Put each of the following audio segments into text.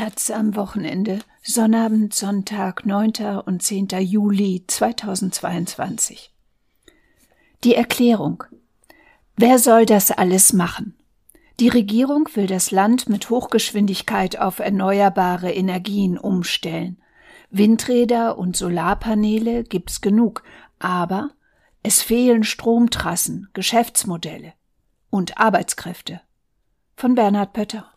Taz am Wochenende, Sonnabend, Sonntag, 9. und 10. Juli 2022. Die Erklärung. Wer soll das alles machen? Die Regierung will das Land mit Hochgeschwindigkeit auf erneuerbare Energien umstellen. Windräder und Solarpaneele gibt's genug, aber es fehlen Stromtrassen, Geschäftsmodelle und Arbeitskräfte. Von Bernhard Pötter.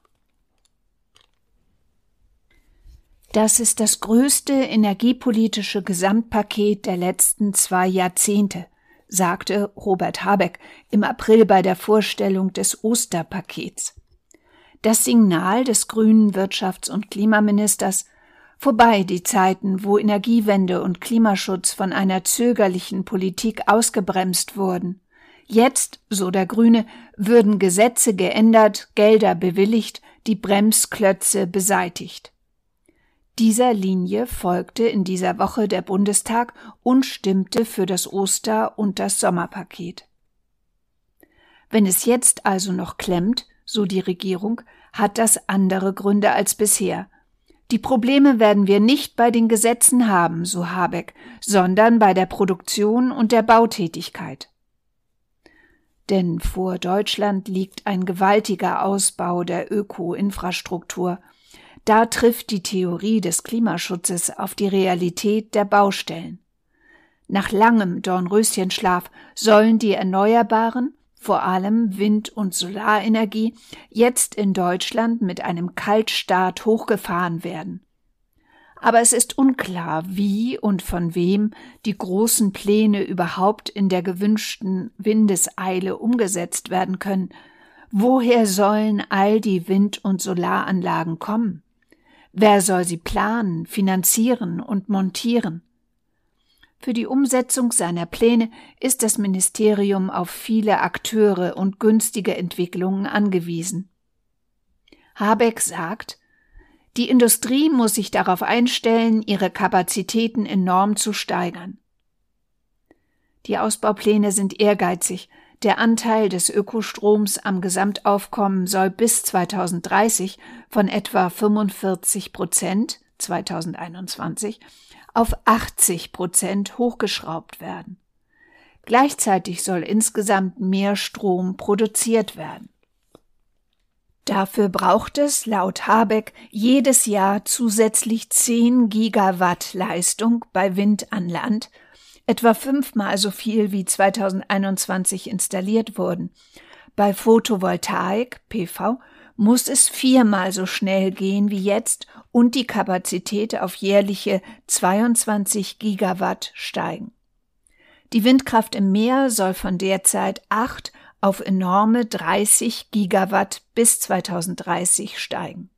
Das ist das größte energiepolitische Gesamtpaket der letzten zwei Jahrzehnte, sagte Robert Habeck im April bei der Vorstellung des Osterpakets. Das Signal des grünen Wirtschafts- und Klimaministers vorbei die Zeiten, wo Energiewende und Klimaschutz von einer zögerlichen Politik ausgebremst wurden. Jetzt, so der Grüne, würden Gesetze geändert, Gelder bewilligt, die Bremsklötze beseitigt. Dieser Linie folgte in dieser Woche der Bundestag und stimmte für das Oster- und das Sommerpaket. Wenn es jetzt also noch klemmt, so die Regierung, hat das andere Gründe als bisher. Die Probleme werden wir nicht bei den Gesetzen haben, so Habeck, sondern bei der Produktion und der Bautätigkeit. Denn vor Deutschland liegt ein gewaltiger Ausbau der Öko-Infrastruktur – da trifft die Theorie des Klimaschutzes auf die Realität der Baustellen. Nach langem Dornröschenschlaf sollen die Erneuerbaren, vor allem Wind- und Solarenergie, jetzt in Deutschland mit einem Kaltstart hochgefahren werden. Aber es ist unklar, wie und von wem die großen Pläne überhaupt in der gewünschten Windeseile umgesetzt werden können. Woher sollen all die Wind- und Solaranlagen kommen? Wer soll sie planen, finanzieren und montieren? Für die Umsetzung seiner Pläne ist das Ministerium auf viele Akteure und günstige Entwicklungen angewiesen. Habeck sagt, die Industrie muss sich darauf einstellen, ihre Kapazitäten enorm zu steigern. Die Ausbaupläne sind ehrgeizig, der Anteil des Ökostroms am Gesamtaufkommen soll bis 2030 von etwa 45 Prozent 2021 auf 80 Prozent hochgeschraubt werden. Gleichzeitig soll insgesamt mehr Strom produziert werden. Dafür braucht es laut Habeck jedes Jahr zusätzlich 10 Gigawatt Leistung bei Wind an Land etwa fünfmal so viel wie 2021 installiert wurden. Bei Photovoltaik PV muss es viermal so schnell gehen wie jetzt und die Kapazität auf jährliche 22 Gigawatt steigen. Die Windkraft im Meer soll von derzeit 8 auf enorme 30 Gigawatt bis 2030 steigen.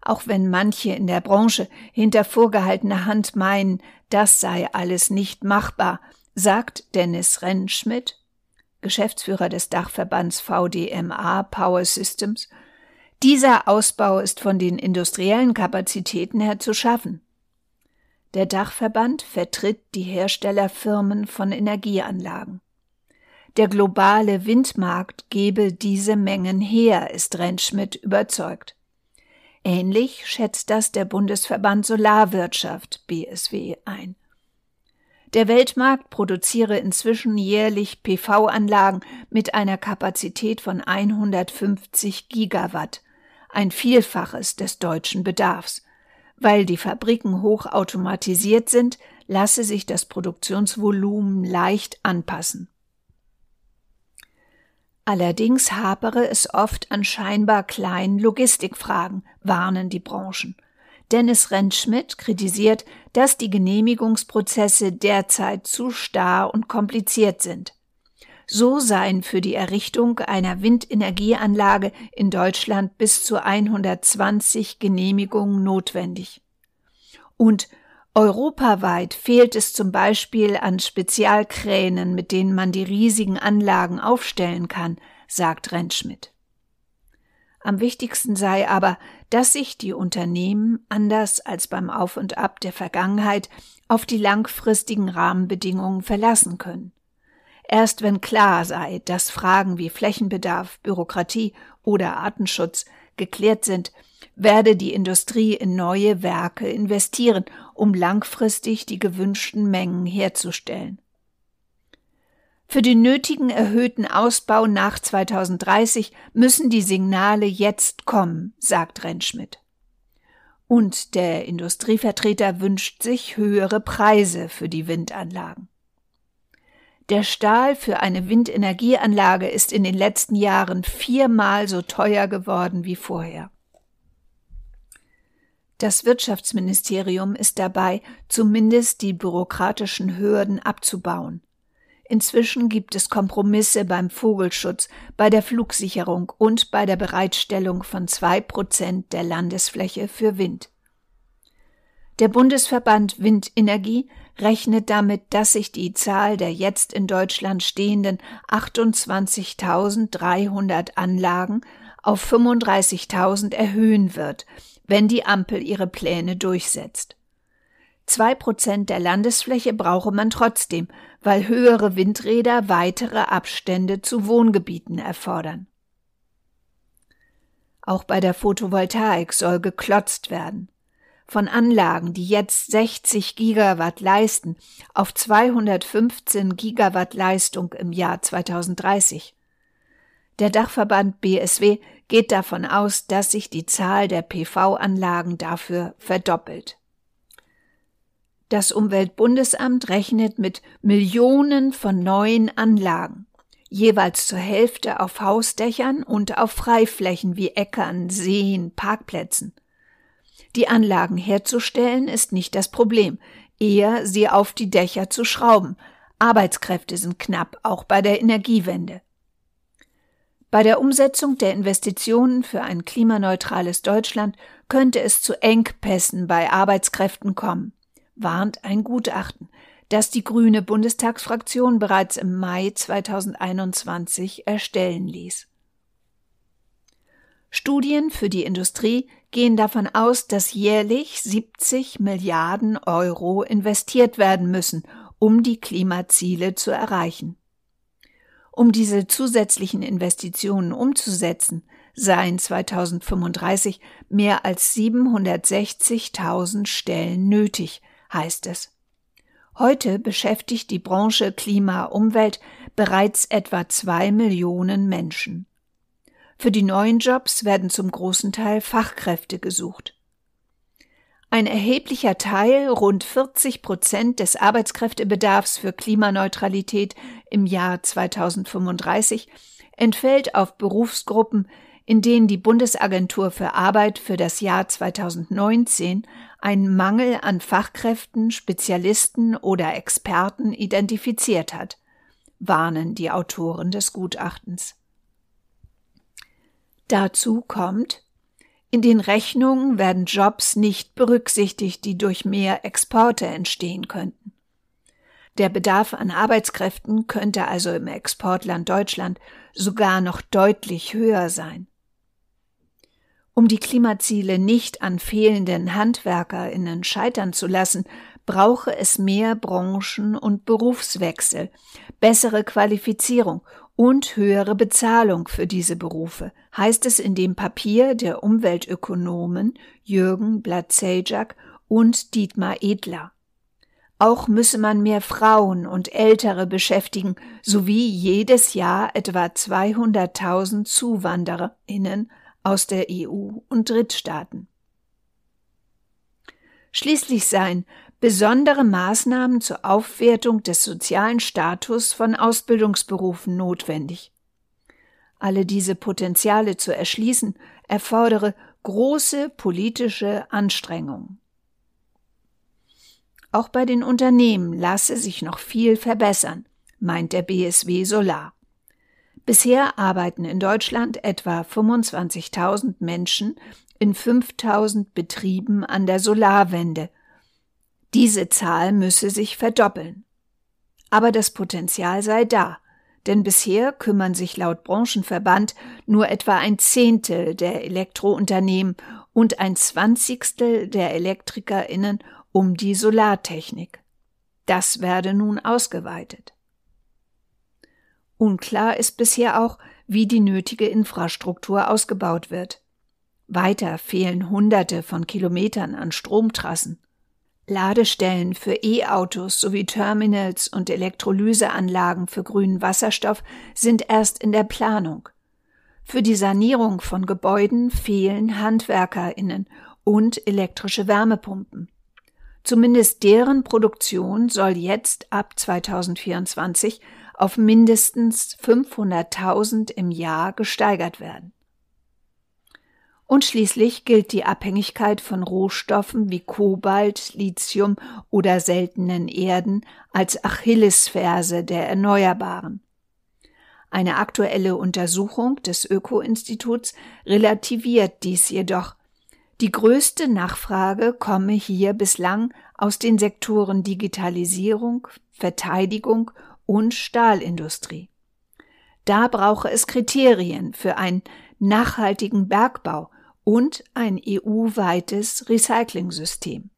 Auch wenn manche in der Branche hinter vorgehaltener Hand meinen, das sei alles nicht machbar, sagt Dennis Rentschmidt, Geschäftsführer des Dachverbands VDMA Power Systems, dieser Ausbau ist von den industriellen Kapazitäten her zu schaffen. Der Dachverband vertritt die Herstellerfirmen von Energieanlagen. Der globale Windmarkt gebe diese Mengen her, ist Rentschmidt überzeugt. Ähnlich schätzt das der Bundesverband Solarwirtschaft BSW ein. Der Weltmarkt produziere inzwischen jährlich PV-Anlagen mit einer Kapazität von 150 Gigawatt, ein Vielfaches des deutschen Bedarfs. Weil die Fabriken hochautomatisiert sind, lasse sich das Produktionsvolumen leicht anpassen. Allerdings hapere es oft an scheinbar kleinen Logistikfragen, warnen die Branchen. Dennis Rentschmidt kritisiert, dass die Genehmigungsprozesse derzeit zu starr und kompliziert sind. So seien für die Errichtung einer Windenergieanlage in Deutschland bis zu 120 Genehmigungen notwendig. Und Europaweit fehlt es zum Beispiel an Spezialkränen, mit denen man die riesigen Anlagen aufstellen kann, sagt Rentschmidt. Am wichtigsten sei aber, dass sich die Unternehmen, anders als beim Auf und Ab der Vergangenheit, auf die langfristigen Rahmenbedingungen verlassen können. Erst wenn klar sei, dass Fragen wie Flächenbedarf, Bürokratie oder Artenschutz geklärt sind, werde die Industrie in neue Werke investieren, um langfristig die gewünschten Mengen herzustellen. Für den nötigen erhöhten Ausbau nach 2030 müssen die Signale jetzt kommen, sagt Rentschmidt. Und der Industrievertreter wünscht sich höhere Preise für die Windanlagen. Der Stahl für eine Windenergieanlage ist in den letzten Jahren viermal so teuer geworden wie vorher. Das Wirtschaftsministerium ist dabei, zumindest die bürokratischen Hürden abzubauen. Inzwischen gibt es Kompromisse beim Vogelschutz, bei der Flugsicherung und bei der Bereitstellung von zwei Prozent der Landesfläche für Wind. Der Bundesverband Windenergie rechnet damit, dass sich die Zahl der jetzt in Deutschland stehenden 28.300 Anlagen auf 35.000 erhöhen wird, wenn die Ampel ihre Pläne durchsetzt. Zwei Prozent der Landesfläche brauche man trotzdem, weil höhere Windräder weitere Abstände zu Wohngebieten erfordern. Auch bei der Photovoltaik soll geklotzt werden. Von Anlagen, die jetzt 60 Gigawatt leisten, auf 215 Gigawatt Leistung im Jahr 2030. Der Dachverband BSW geht davon aus, dass sich die Zahl der PV-Anlagen dafür verdoppelt. Das Umweltbundesamt rechnet mit Millionen von neuen Anlagen, jeweils zur Hälfte auf Hausdächern und auf Freiflächen wie Äckern, Seen, Parkplätzen. Die Anlagen herzustellen ist nicht das Problem, eher sie auf die Dächer zu schrauben. Arbeitskräfte sind knapp, auch bei der Energiewende. Bei der Umsetzung der Investitionen für ein klimaneutrales Deutschland könnte es zu Engpässen bei Arbeitskräften kommen, warnt ein Gutachten, das die grüne Bundestagsfraktion bereits im Mai 2021 erstellen ließ. Studien für die Industrie gehen davon aus, dass jährlich 70 Milliarden Euro investiert werden müssen, um die Klimaziele zu erreichen. Um diese zusätzlichen Investitionen umzusetzen, seien 2035 mehr als 760.000 Stellen nötig, heißt es. Heute beschäftigt die Branche Klima Umwelt bereits etwa zwei Millionen Menschen. Für die neuen Jobs werden zum großen Teil Fachkräfte gesucht. Ein erheblicher Teil, rund 40 Prozent des Arbeitskräftebedarfs für Klimaneutralität im Jahr 2035, entfällt auf Berufsgruppen, in denen die Bundesagentur für Arbeit für das Jahr 2019 einen Mangel an Fachkräften, Spezialisten oder Experten identifiziert hat, warnen die Autoren des Gutachtens. Dazu kommt, in den Rechnungen werden Jobs nicht berücksichtigt, die durch mehr Exporte entstehen könnten. Der Bedarf an Arbeitskräften könnte also im Exportland Deutschland sogar noch deutlich höher sein. Um die Klimaziele nicht an fehlenden Handwerkerinnen scheitern zu lassen, brauche es mehr Branchen- und Berufswechsel, bessere Qualifizierung und höhere Bezahlung für diese Berufe, heißt es in dem Papier der Umweltökonomen Jürgen Blatzejak und Dietmar Edler. Auch müsse man mehr Frauen und Ältere beschäftigen, sowie jedes Jahr etwa 200.000 ZuwandererInnen aus der EU und Drittstaaten. Schließlich seien besondere Maßnahmen zur Aufwertung des sozialen Status von Ausbildungsberufen notwendig. Alle diese Potenziale zu erschließen, erfordere große politische Anstrengungen. Auch bei den Unternehmen lasse sich noch viel verbessern, meint der BSW Solar. Bisher arbeiten in Deutschland etwa 25.000 Menschen in 5.000 Betrieben an der Solarwende – diese Zahl müsse sich verdoppeln. Aber das Potenzial sei da, denn bisher kümmern sich laut Branchenverband nur etwa ein Zehntel der Elektrounternehmen und ein Zwanzigstel der Elektrikerinnen um die Solartechnik. Das werde nun ausgeweitet. Unklar ist bisher auch, wie die nötige Infrastruktur ausgebaut wird. Weiter fehlen Hunderte von Kilometern an Stromtrassen. Ladestellen für E-Autos sowie Terminals und Elektrolyseanlagen für grünen Wasserstoff sind erst in der Planung. Für die Sanierung von Gebäuden fehlen Handwerkerinnen und elektrische Wärmepumpen. Zumindest deren Produktion soll jetzt ab 2024 auf mindestens 500.000 im Jahr gesteigert werden. Und schließlich gilt die Abhängigkeit von Rohstoffen wie Kobalt, Lithium oder seltenen Erden als Achillesferse der Erneuerbaren. Eine aktuelle Untersuchung des Öko-Instituts relativiert dies jedoch. Die größte Nachfrage komme hier bislang aus den Sektoren Digitalisierung, Verteidigung und Stahlindustrie. Da brauche es Kriterien für einen nachhaltigen Bergbau und ein EU-weites Recyclingsystem.